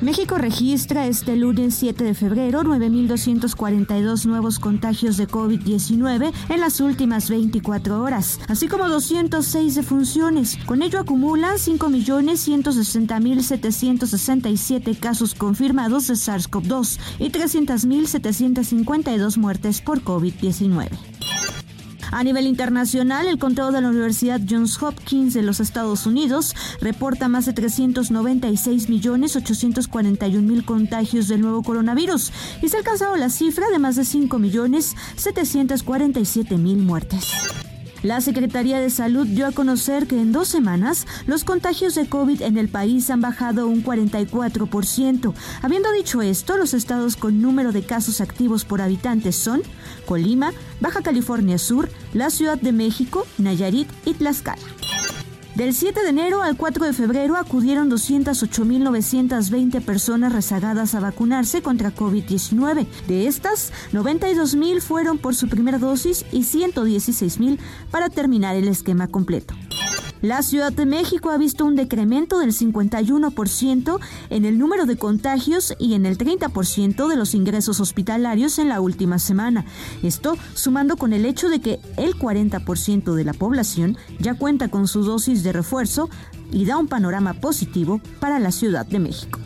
México registra este lunes 7 de febrero 9.242 nuevos contagios de COVID-19 en las últimas 24 horas, así como 206 defunciones. Con ello acumulan 5.160.767 casos confirmados de SARS-CoV-2 y 300.752 muertes por COVID-19. A nivel internacional, el conteo de la Universidad Johns Hopkins de los Estados Unidos reporta más de 396 millones 841 mil contagios del nuevo coronavirus y se ha alcanzado la cifra de más de 5 millones 747 mil muertes. La Secretaría de Salud dio a conocer que en dos semanas los contagios de COVID en el país han bajado un 44%. Habiendo dicho esto, los estados con número de casos activos por habitantes son Colima, Baja California Sur, la Ciudad de México, Nayarit y Tlaxcala. Del 7 de enero al 4 de febrero acudieron 208.920 personas rezagadas a vacunarse contra COVID-19. De estas, 92.000 fueron por su primera dosis y 116.000 para terminar el esquema completo. La Ciudad de México ha visto un decremento del 51% en el número de contagios y en el 30% de los ingresos hospitalarios en la última semana. Esto sumando con el hecho de que el 40% de la población ya cuenta con su dosis de refuerzo y da un panorama positivo para la Ciudad de México.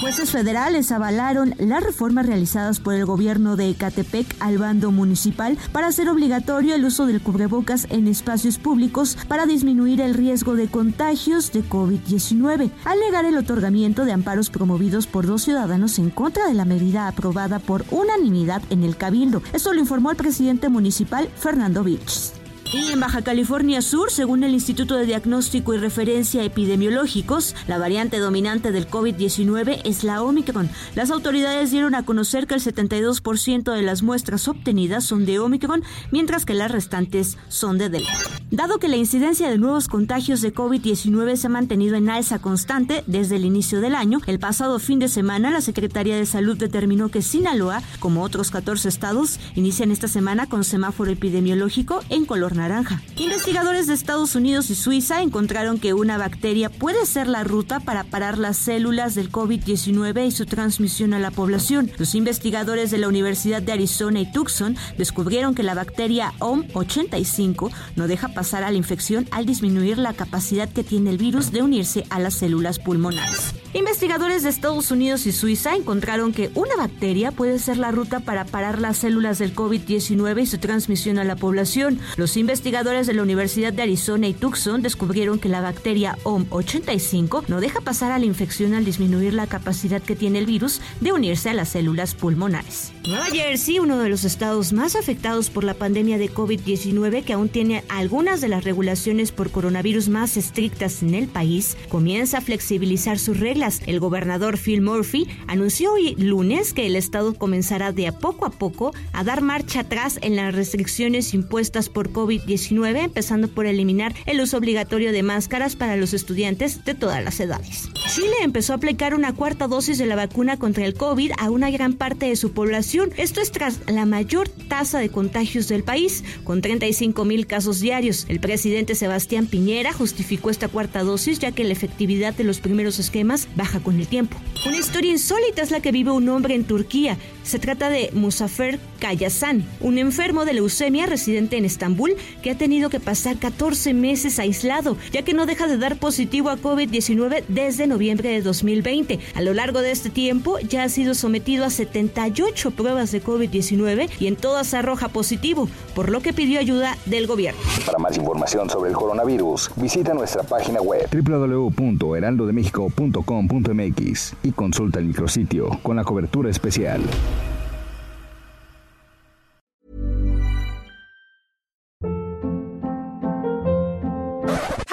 Jueces federales avalaron las reformas realizadas por el gobierno de Ecatepec al bando municipal para hacer obligatorio el uso del cubrebocas en espacios públicos para disminuir el riesgo de contagios de COVID-19, al negar el otorgamiento de amparos promovidos por dos ciudadanos en contra de la medida aprobada por unanimidad en el Cabildo. Esto lo informó el presidente municipal Fernando Vilches. Y en Baja California Sur, según el Instituto de Diagnóstico y Referencia Epidemiológicos, la variante dominante del COVID-19 es la Omicron. Las autoridades dieron a conocer que el 72% de las muestras obtenidas son de Omicron, mientras que las restantes son de Delta. Dado que la incidencia de nuevos contagios de COVID-19 se ha mantenido en alza constante desde el inicio del año, el pasado fin de semana la Secretaría de Salud determinó que Sinaloa, como otros 14 estados, inician esta semana con semáforo epidemiológico en color naranja. Investigadores de Estados Unidos y Suiza encontraron que una bacteria puede ser la ruta para parar las células del COVID-19 y su transmisión a la población. Los investigadores de la Universidad de Arizona y Tucson descubrieron que la bacteria OM85 no deja pasar a la infección al disminuir la capacidad que tiene el virus de unirse a las células pulmonares. Investigadores de Estados Unidos y Suiza encontraron que una bacteria puede ser la ruta para parar las células del COVID-19 y su transmisión a la población. Los investigadores de la Universidad de Arizona y Tucson descubrieron que la bacteria OM85 no deja pasar a la infección al disminuir la capacidad que tiene el virus de unirse a las células pulmonares. Nueva Jersey, uno de los estados más afectados por la pandemia de COVID-19 que aún tiene algunas de las regulaciones por coronavirus más estrictas en el país, comienza a flexibilizar sus reglas el gobernador Phil Murphy anunció hoy lunes que el estado comenzará de a poco a poco a dar marcha atrás en las restricciones impuestas por COVID-19, empezando por eliminar el uso obligatorio de máscaras para los estudiantes de todas las edades. Chile empezó a aplicar una cuarta dosis de la vacuna contra el COVID a una gran parte de su población. Esto es tras la mayor tasa de contagios del país, con 35 mil casos diarios. El presidente Sebastián Piñera justificó esta cuarta dosis ya que la efectividad de los primeros esquemas baja con el tiempo. Una historia insólita es la que vive un hombre en Turquía. Se trata de Musafer Kayasan, un enfermo de leucemia residente en Estambul que ha tenido que pasar 14 meses aislado, ya que no deja de dar positivo a COVID-19 desde noviembre noviembre de 2020. A lo largo de este tiempo ya ha sido sometido a 78 pruebas de COVID-19 y en todas arroja positivo, por lo que pidió ayuda del gobierno. Para más información sobre el coronavirus, visita nuestra página web www.heraldodemexico.com.mx y consulta el micrositio con la cobertura especial.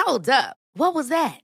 Hold up. What was that?